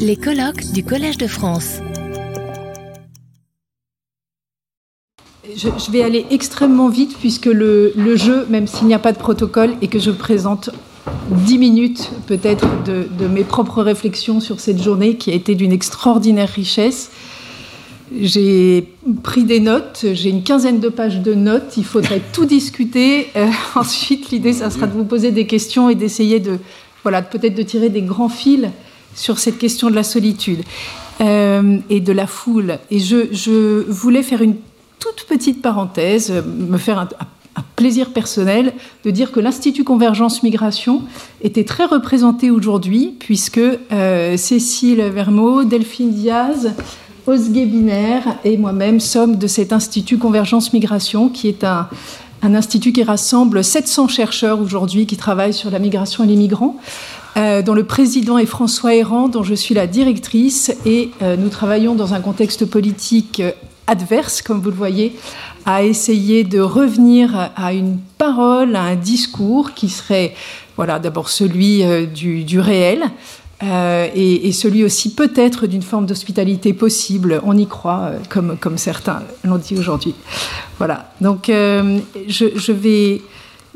Les colloques du Collège de France. Je, vais aller extrêmement vite puisque le, jeu, même s'il n'y a pas de protocole et que je présente dix minutes peut-être de, de, mes propres réflexions sur cette journée qui a été d'une extraordinaire richesse. J'ai pris des notes, j'ai une quinzaine de pages de notes, il faudrait tout discuter. Euh, ensuite, l'idée, ça sera de vous poser des questions et d'essayer de, voilà, peut-être de tirer des grands fils sur cette question de la solitude euh, et de la foule. Et je, voulais faire une toute petite parenthèse, me faire un, plaisir personnel de dire que l'Institut Convergence Migration était très représenté aujourd'hui, puisque euh, Cécile Vermeau, Delphine Diaz, Osgué Binaire et moi-même sommes de cet Institut Convergence Migration, qui est un institut qui rassemble 700 chercheurs aujourd'hui qui travaillent sur la migration et les migrants. Euh, dont le président est François Héran, dont je suis la directrice, et euh, nous travaillons dans un contexte politique euh, adverse, comme vous le voyez, à essayer de revenir à une parole, à un discours qui serait, voilà, d'abord celui du, réel, et, celui aussi peut-être d'une forme d'hospitalité possible. On y croit, comme, comme certains l'ont dit aujourd'hui. Voilà. Donc, je, je, vais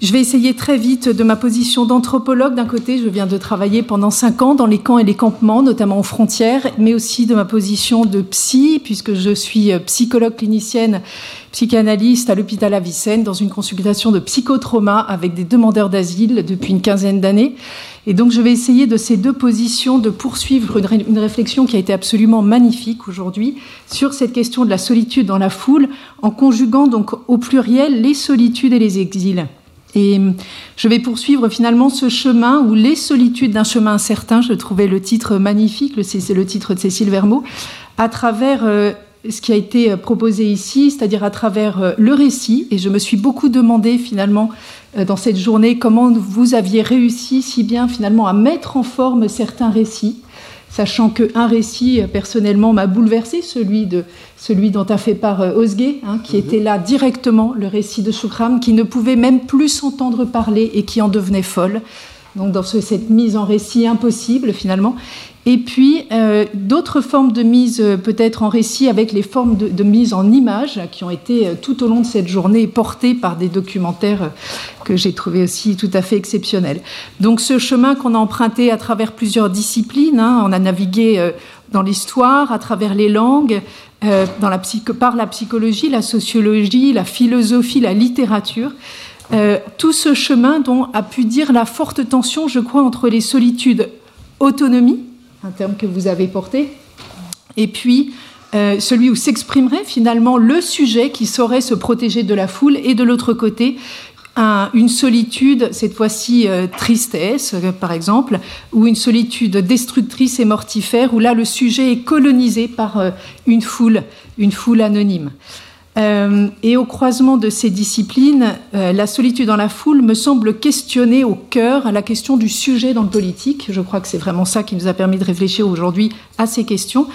je vais essayer très vite de ma position d'anthropologue. D'un côté, je viens de travailler pendant cinq ans dans les camps et les campements, notamment aux frontières, mais aussi de ma position de psy, puisque je suis psychologue clinicienne, psychanalyste à l'hôpital Avicenne, dans une consultation de psychotrauma avec des demandeurs d'asile depuis une quinzaine d'années. Et donc, je vais essayer de ces deux positions de poursuivre une réflexion qui a été absolument magnifique aujourd'hui sur cette question de la solitude dans la foule, en conjuguant donc au pluriel les solitudes et les exils. Et je vais poursuivre finalement ce chemin ou les solitudes d'un chemin incertain. Je trouvais le titre magnifique, c'est le titre de Cécile Vermeau, à travers euh, ce qui a été proposé ici, c'est-à-dire à travers euh, le récit. Et je me suis beaucoup demandé finalement euh, dans cette journée comment vous aviez réussi si bien finalement à mettre en forme certains récits sachant qu'un récit, personnellement, m'a bouleversé, celui, de, celui dont a fait part euh, Osgué, hein, qui mhm. était là directement, le récit de Shukram, qui ne pouvait même plus s'entendre parler et qui en devenait folle. Donc dans cette mise en récit impossible, finalement. Et puis euh, d'autres formes de mise euh, peut-être en récit avec les formes de, mise en image qui ont été euh, tout au long de cette journée portées par des documentaires que j'ai trouvé aussi tout à fait exceptionnels. Donc ce chemin qu'on a emprunté à travers plusieurs disciplines, hein, on a navigué dans l'histoire, à travers les langues, dans par la psychologie, la sociologie, la philosophie, la littérature. Tout ce chemin dont a pu dire la forte tension, je crois, entre les solitudes autonomie, un terme que vous avez porté, et puis euh, celui où s'exprimerait finalement le sujet qui saurait se protéger de la foule, et de l'autre côté, une solitude, cette fois-ci euh, tristesse, euh, par exemple, ou une solitude destructrice et mortifère, où là le sujet est colonisé par une foule anonyme. Euh, et au croisement de ces disciplines, euh, la solitude dans la foule me semble questionner au cœur la question du sujet dans le politique. Je crois que c'est vraiment ça qui nous a permis de réfléchir aujourd'hui à ces questions.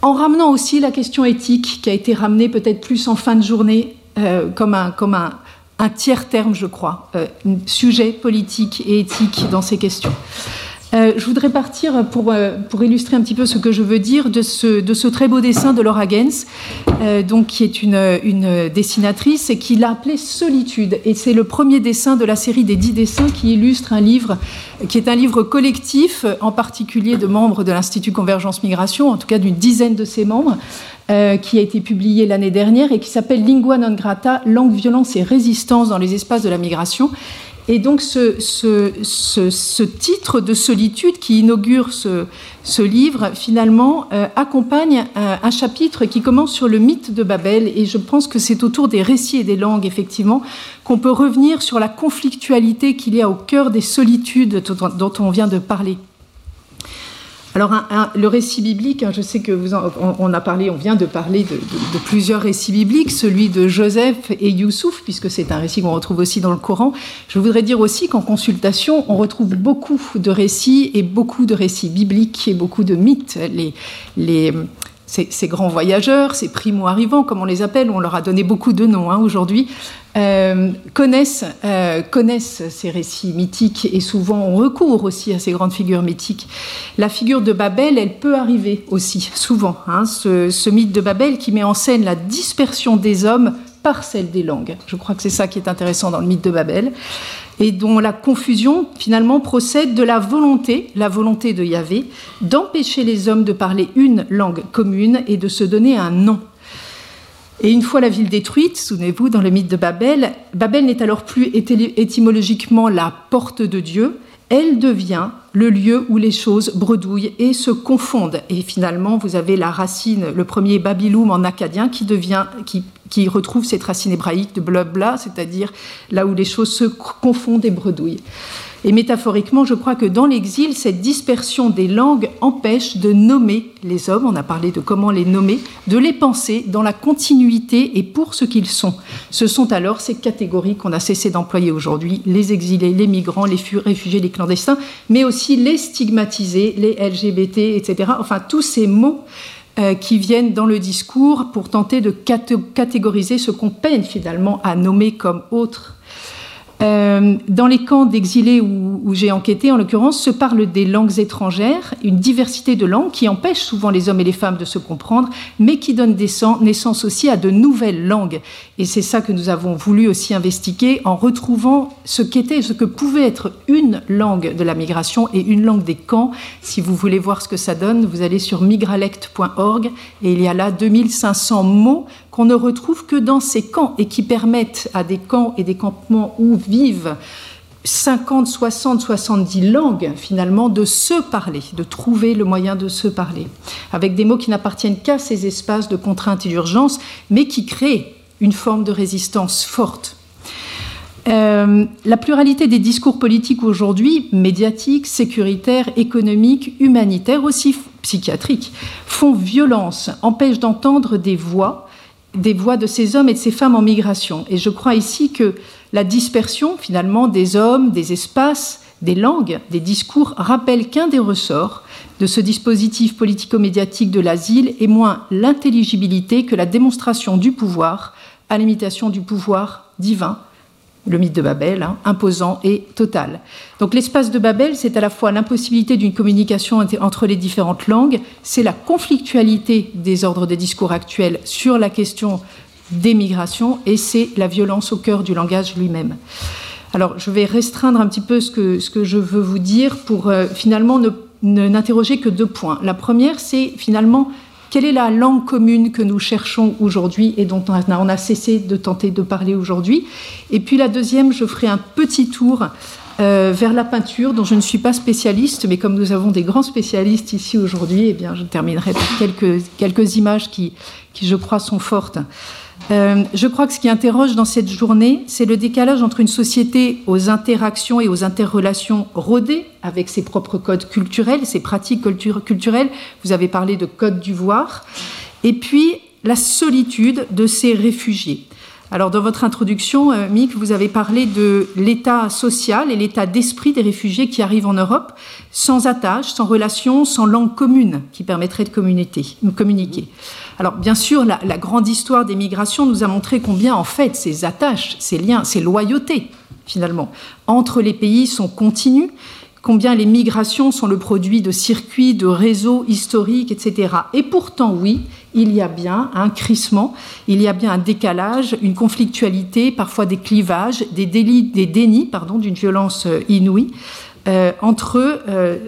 En ramenant aussi la question éthique, qui a été ramenée peut-être plus en fin de journée euh, comme, un, comme un, un, tiers terme, je crois, sujet politique et éthique dans ces questions. Euh, je voudrais partir pour, euh, pour, illustrer un petit peu ce que je veux dire de ce, très beau dessin de Laura Gens, euh, donc, qui est une, dessinatrice et qui l'a appelé Solitude. Et c'est le premier dessin de la série des dix dessins qui illustre un livre qui est un livre collectif, en particulier de membres de l'Institut Convergence Migration, en tout cas d'une dizaine de ses membres, qui a été publié l'année dernière et qui s'appelle Lingua non grata, langue, violence et résistance dans les espaces de la migration et donc ce, titre de solitude qui inaugure ce, livre, finalement, euh, accompagne euh, un, chapitre qui commence sur le mythe de Babel. Et je pense que c'est autour des récits et des langues, effectivement, qu'on peut revenir sur la conflictualité qu'il y a au cœur des solitudes dont on vient de parler. Alors, le récit biblique, hein, je sais que vous on, a parlé, on vient de parler de, plusieurs récits bibliques, celui de Joseph et Youssouf, puisque c'est un récit qu'on retrouve aussi dans le Coran. Je voudrais dire aussi qu'en consultation, on retrouve beaucoup de récits et beaucoup de récits bibliques et beaucoup de mythes. Les, les ces, grands voyageurs, ces primo-arrivants, comme on les appelle, on leur a donné beaucoup de noms hein, aujourd'hui, euh, connaissent, euh, connaissent ces récits mythiques et souvent ont recours aussi à ces grandes figures mythiques. La figure de Babel, elle peut arriver aussi, souvent. Hein, ce, ce mythe de Babel qui met en scène la dispersion des hommes par celle des langues. Je crois que c'est ça qui est intéressant dans le mythe de Babel et dont la confusion finalement procède de la volonté, la volonté de Yahvé, d'empêcher les hommes de parler une langue commune et de se donner un nom. Et une fois la ville détruite, souvenez-vous, dans le mythe de Babel, Babel n'est alors plus étymologiquement la porte de Dieu, elle devient le lieu où les choses bredouillent et se confondent. Et finalement, vous avez la racine, le premier Babyloum en acadien, qui qui retrouve cette racine hébraïque de blabla, c'est-à-dire là où les choses se confondent et bredouillent. Et métaphoriquement, je crois que dans l'exil, cette dispersion des langues empêche de nommer les hommes, on a parlé de comment les nommer, de les penser dans la continuité et pour ce qu'ils sont. Ce sont alors ces catégories qu'on a cessé d'employer aujourd'hui, les exilés, les migrants, les réfugiés, les clandestins, mais aussi les stigmatisés, les LGBT, etc. Enfin, tous ces mots euh, qui viennent dans le discours pour tenter de catégoriser ce qu'on peine finalement à nommer comme autre euh, dans les camps d'exilés où, j'ai enquêté, en l'occurrence, se parle des langues étrangères, une diversité de langues qui empêche souvent les hommes et les femmes de se comprendre, mais qui donne naissance aussi à de nouvelles langues. Et c'est ça que nous avons voulu aussi investiguer en retrouvant ce qu'était, ce que pouvait être une langue de la migration et une langue des camps. Si vous voulez voir ce que ça donne, vous allez sur migralect.org et il y a là 2500 mots qu'on ne retrouve que dans ces camps et qui permettent à des camps et des campements où vivent 50, 60, 70 langues finalement de se parler, de trouver le moyen de se parler, avec des mots qui n'appartiennent qu'à ces espaces de contrainte et d'urgence, mais qui créent une forme de résistance forte. Euh, la pluralité des discours politiques aujourd'hui, médiatiques, sécuritaires, économiques, humanitaires, aussi psychiatriques, font violence, empêchent d'entendre des voix des voix de ces hommes et de ces femmes en migration. Et je crois ici que la dispersion finalement des hommes, des espaces, des langues, des discours rappelle qu'un des ressorts de ce dispositif politico-médiatique de l'asile est moins l'intelligibilité que la démonstration du pouvoir à l'imitation du pouvoir divin le mythe de Babel, hein, imposant et total. Donc l'espace de Babel, c'est à la fois l'impossibilité d'une communication entre les différentes langues, c'est la conflictualité des ordres des discours actuels sur la question des migrations, et c'est la violence au cœur du langage lui-même. Alors je vais restreindre un petit peu ce que, ce que je veux vous dire pour euh, finalement ne n'interroger que deux points. La première, c'est finalement quelle est la langue commune que nous cherchons aujourd'hui et dont on a, cessé de tenter de parler aujourd'hui? Et puis la deuxième, je ferai un petit tour euh, vers la peinture, dont je ne suis pas spécialiste, mais comme nous avons des grands spécialistes ici aujourd'hui, eh bien, je terminerai par quelques, quelques images qui, qui, je crois, sont fortes. Euh, je crois que ce qui interroge dans cette journée, c'est le décalage entre une société aux interactions et aux interrelations rodées, avec ses propres codes culturels, ses pratiques culturelles. Vous avez parlé de code du voir. Et puis la solitude de ces réfugiés. Alors, dans votre introduction, euh, Mick, vous avez parlé de l'état social et l'état d'esprit des réfugiés qui arrivent en Europe, sans attache, sans relation, sans langue commune qui permettrait de communiquer. Alors, bien sûr, la, grande histoire des migrations nous a montré combien, en fait, ces attaches, ces liens, ces loyautés, finalement, entre les pays sont continues combien les migrations sont le produit de circuits, de réseaux historiques, etc. Et pourtant, oui, il y a bien un crissement, il y a bien un décalage, une conflictualité, parfois des clivages, des délits, des dénis, d'une violence euh, inouïe. Euh, entre euh,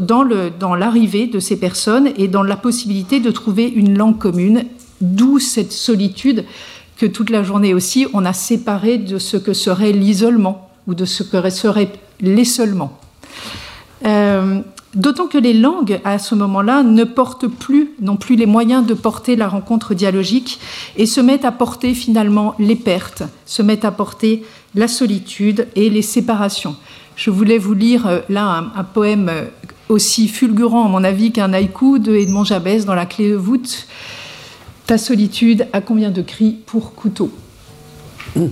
dans, l'arrivée de ces personnes et dans la possibilité de trouver une langue commune, d'où cette solitude que toute la journée aussi on a séparé de ce que serait l'isolement ou de ce que serait l'essolement. Euh, d'autant que les langues, à ce moment-là, ne portent plus, non plus les moyens de porter la rencontre dialogique et se mettent à porter finalement les pertes, se mettent à porter la solitude et les séparations. Je voulais vous lire euh, là un, poème euh, aussi fulgurant, à mon avis, qu'un haïku de Edmond Jabès dans La clé de voûte. Ta solitude a combien de cris pour couteau? Mmh.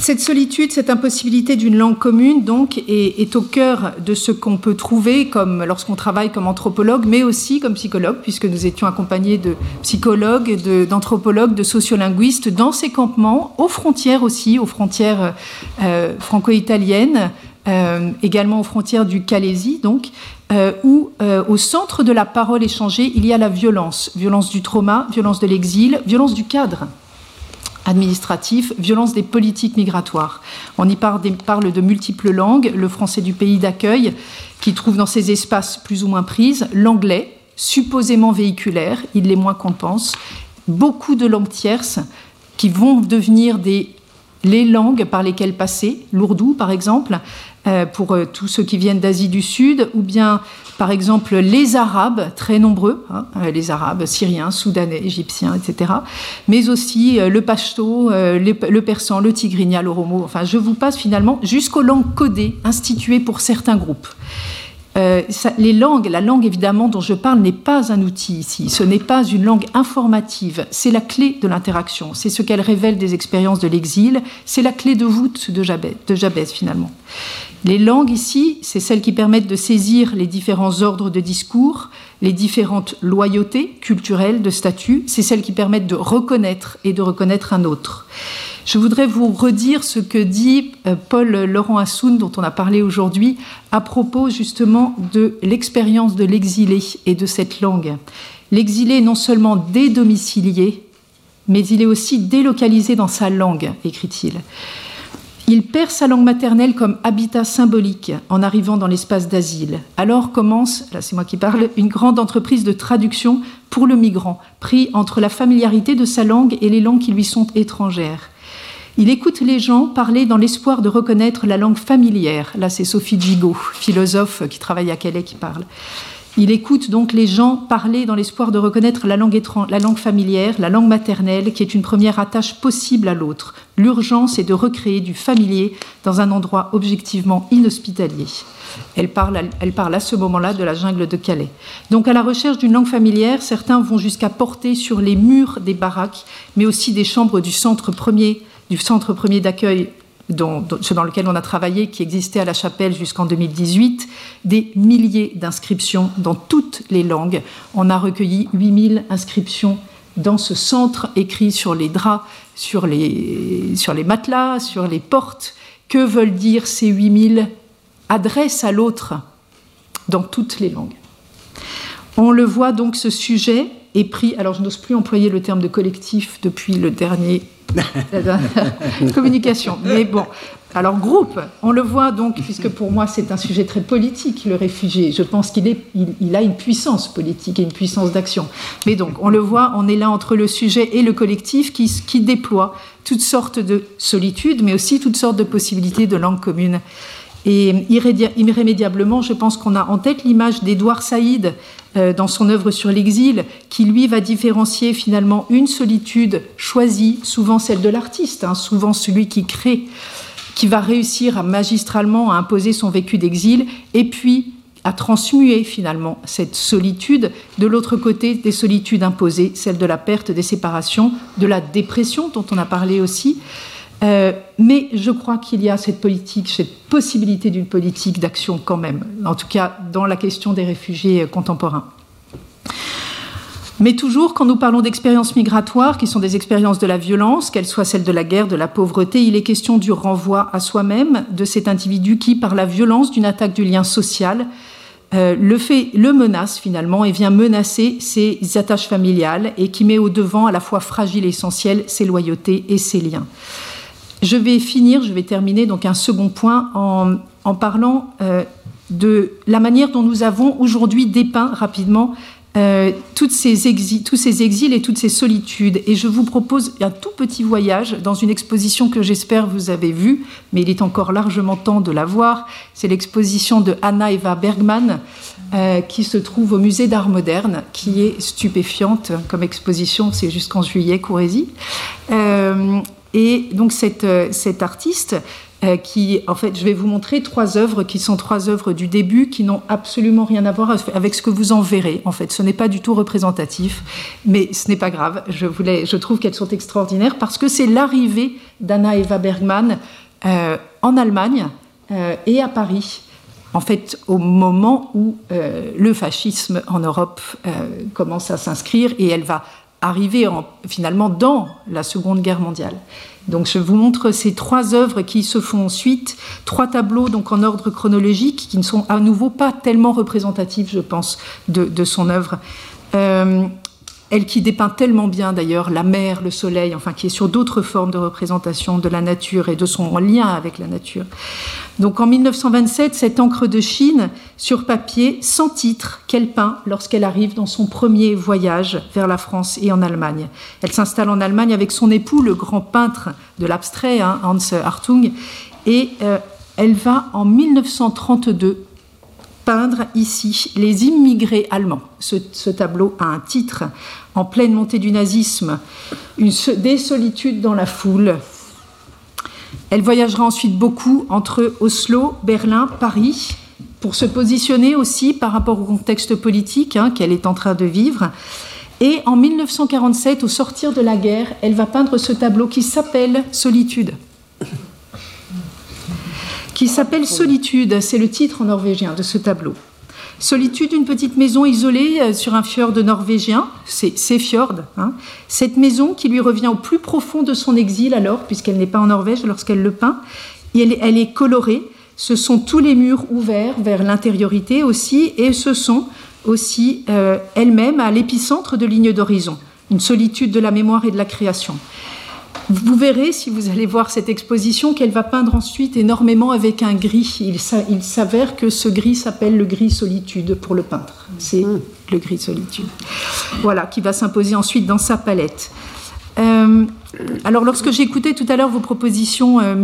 Cette solitude, cette impossibilité d'une langue commune, donc, est, au cœur de ce qu'on peut trouver comme lorsqu'on travaille comme anthropologue, mais aussi comme psychologue, puisque nous étions accompagnés de psychologues, d'anthropologues, de, sociolinguistes dans ces campements, aux frontières aussi, aux frontières euh, franco-italiennes, euh, également aux frontières du Calaisie, donc, euh, où au centre de la parole échangée, il y a la violence, violence du trauma, violence de l'exil, violence du cadre administratif, violence des politiques migratoires. On y parle, de multiples langues, le français du pays d'accueil, qui trouve dans ces espaces plus ou moins prises, l'anglais, supposément véhiculaire, il l'est moins qu'on pense, beaucoup de langues tierces qui vont devenir les langues par lesquelles passer, l'ourdou par exemple, pour euh, tous ceux qui viennent d'Asie du Sud, ou bien par exemple les Arabes, très nombreux, hein, euh, les Arabes syriens, soudanais, égyptiens, etc., mais aussi le pashto, le persan, le tigrinya, l'oromo, enfin je vous passe finalement jusqu'aux langues codées instituées pour certains groupes. Euh, les langues, la langue évidemment dont je parle n'est pas un outil ici, ce n'est pas une langue informative, c'est la clé de l'interaction, c'est ce qu'elle révèle des expériences de l'exil, c'est la clé de voûte de de Jabez finalement. Les langues ici, c'est celles qui permettent de saisir les différents ordres de discours, les différentes loyautés culturelles de statut, c'est celles qui permettent de reconnaître et de reconnaître un autre. Je voudrais vous redire ce que dit euh, Paul Laurent Assoun, dont on a parlé aujourd'hui, à propos justement de l'expérience de l'exilé et de cette langue. L'exilé est non seulement dédomicilié, mais il est aussi délocalisé dans sa langue, écrit-il. Il perd sa langue maternelle comme habitat symbolique en arrivant dans l'espace d'asile. Alors commence, là c'est moi qui parle, une grande entreprise de traduction pour le migrant, pris entre la familiarité de sa langue et les langues qui lui sont étrangères. Il écoute les gens parler dans l'espoir de reconnaître la langue familière. Là, c'est Sophie Gigot, philosophe qui travaille à Calais, qui parle. Il écoute donc les gens parler dans l'espoir de reconnaître la langue, la langue familière, la langue maternelle, qui est une première attache possible à l'autre. L'urgence est de recréer du familier dans un endroit objectivement inhospitalier. Elle parle, elle parle à ce moment-là de la jungle de Calais. Donc à la recherche d'une langue familière, certains vont jusqu'à porter sur les murs des baraques, mais aussi des chambres du centre premier du centre premier d'accueil dans, dans, lequel on a travaillé, qui existait à la chapelle jusqu'en 2018, des milliers d'inscriptions dans toutes les langues. On a recueilli 8000 inscriptions dans ce centre écrit sur les draps, sur les, sur les matelas, sur les portes. Que veulent dire ces 8000 adresses à l'autre dans toutes les langues? On le voit donc, ce sujet est pris, alors je n'ose plus employer le terme de collectif depuis le dernier communication. Mais bon, alors groupe, on le voit donc, puisque pour moi c'est un sujet très politique, le réfugié. Je pense qu'il il, a une puissance politique et une puissance d'action. Mais donc, on le voit, on est là entre le sujet et le collectif qui, qui déploie toutes sortes de solitudes, mais aussi toutes sortes de possibilités de langue commune. Et irrémédiablement, je pense qu'on a en tête l'image d'Édouard Saïd euh, dans son œuvre sur l'exil, qui lui va différencier finalement une solitude choisie, souvent celle de l'artiste, hein, souvent celui qui crée, qui va réussir à magistralement à imposer son vécu d'exil, et puis à transmuer finalement cette solitude de l'autre côté des solitudes imposées, celle de la perte, des séparations, de la dépression dont on a parlé aussi. Euh, mais je crois qu'il y a cette politique, cette possibilité d'une politique d'action quand même, en tout cas dans la question des réfugiés contemporains. Mais toujours, quand nous parlons d'expériences migratoires, qui sont des expériences de la violence, qu'elles soient celles de la guerre, de la pauvreté, il est question du renvoi à soi-même de cet individu qui, par la violence d'une attaque du lien social, euh, le, fait, le menace finalement et vient menacer ses attaches familiales et qui met au devant à la fois fragile et essentiel ses loyautés et ses liens. Je vais finir, je vais terminer donc un second point en, parlant euh, de la manière dont nous avons aujourd'hui dépeint rapidement euh, tous ces exils et toutes ces solitudes. Et je vous propose un tout petit voyage dans une exposition que j'espère vous avez vue, mais il est encore largement temps de la voir. C'est l'exposition de Anna Eva Bergman, euh, qui se trouve au musée d'art moderne, qui est stupéfiante comme exposition. C'est jusqu'en juillet, Courrésie. Et donc cette, euh, artiste euh, qui, en fait, je vais vous montrer trois œuvres qui sont trois œuvres du début qui n'ont absolument rien à voir avec ce que vous en verrez. En fait, ce n'est pas du tout représentatif, mais ce n'est pas grave. Je, voulais, je trouve qu'elles sont extraordinaires parce que c'est l'arrivée d'Anna Eva Bergman euh, en Allemagne et à Paris. En fait, au moment où le fascisme en Europe commence à s'inscrire et elle va arriver finalement dans la Seconde Guerre mondiale. Donc je vous montre ces trois œuvres qui se font ensuite, trois tableaux donc en ordre chronologique qui ne sont à nouveau pas tellement représentatifs, je pense, de, son œuvre. Euh, elle qui dépeint tellement bien d'ailleurs la mer, le soleil, enfin qui est sur d'autres formes de représentation de la nature et de son lien avec la nature. Donc en 1927, cette encre de Chine sur papier, sans titre, qu'elle peint lorsqu'elle arrive dans son premier voyage vers la France et en Allemagne. Elle s'installe en Allemagne avec son époux, le grand peintre de l'abstrait, hein, Hans Hartung, et euh, elle va en 1932 peindre ici les immigrés allemands. Ce, tableau a un titre en pleine montée du nazisme, des solitudes dans la foule. Elle voyagera ensuite beaucoup entre Oslo, Berlin, Paris, pour se positionner aussi par rapport au contexte politique hein, qu'elle est en train de vivre. Et en 1947, au sortir de la guerre, elle va peindre ce tableau qui s'appelle Solitude qui s'appelle Solitude. C'est le titre en norvégien de ce tableau. Solitude, une petite maison isolée euh, sur un fjord norvégien, c'est fjord. Hein. Cette maison qui lui revient au plus profond de son exil alors, puisqu'elle n'est pas en Norvège lorsqu'elle le peint, elle, est colorée. Ce sont tous les murs ouverts vers l'intériorité aussi, et ce sont aussi euh, elle-même à l'épicentre de lignes d'horizon, une solitude de la mémoire et de la création. Vous verrez, si vous allez voir cette exposition, qu'elle va peindre ensuite énormément avec un gris. Il, s'avère que ce gris s'appelle le gris solitude pour le peintre. C'est hmm. le gris solitude. Voilà, qui va s'imposer ensuite dans sa palette. Euh, alors, lorsque j'écoutais tout à l'heure vos propositions euh,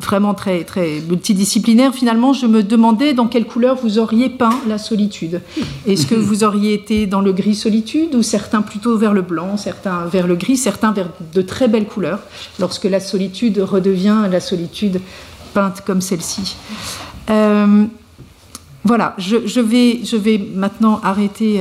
vraiment très, très multidisciplinaires, finalement, je me demandais dans quelle couleur vous auriez peint la solitude. Est-ce que vous auriez été dans le gris solitude ou certains plutôt vers le blanc, certains vers le gris, certains vers de très belles couleurs, lorsque la solitude redevient la solitude peinte comme celle-ci? Euh, voilà, je, vais, je vais maintenant arrêter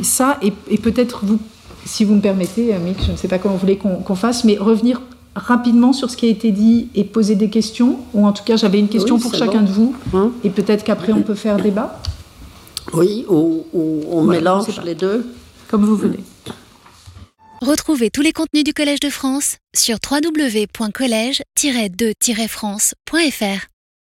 ça et, et peut-être vous si vous me permettez, euh, Mick, je ne sais pas comment vous voulez qu'on fasse, mais revenir rapidement sur ce qui a été dit et poser des questions, ou en tout cas j'avais une question pour chacun de vous, hein et peut-être qu'après on peut faire débat. Oui, ou, on mélange les deux. Comme vous voulez. Retrouvez tous les contenus du Collège de France sur www.colège-2-france.fr.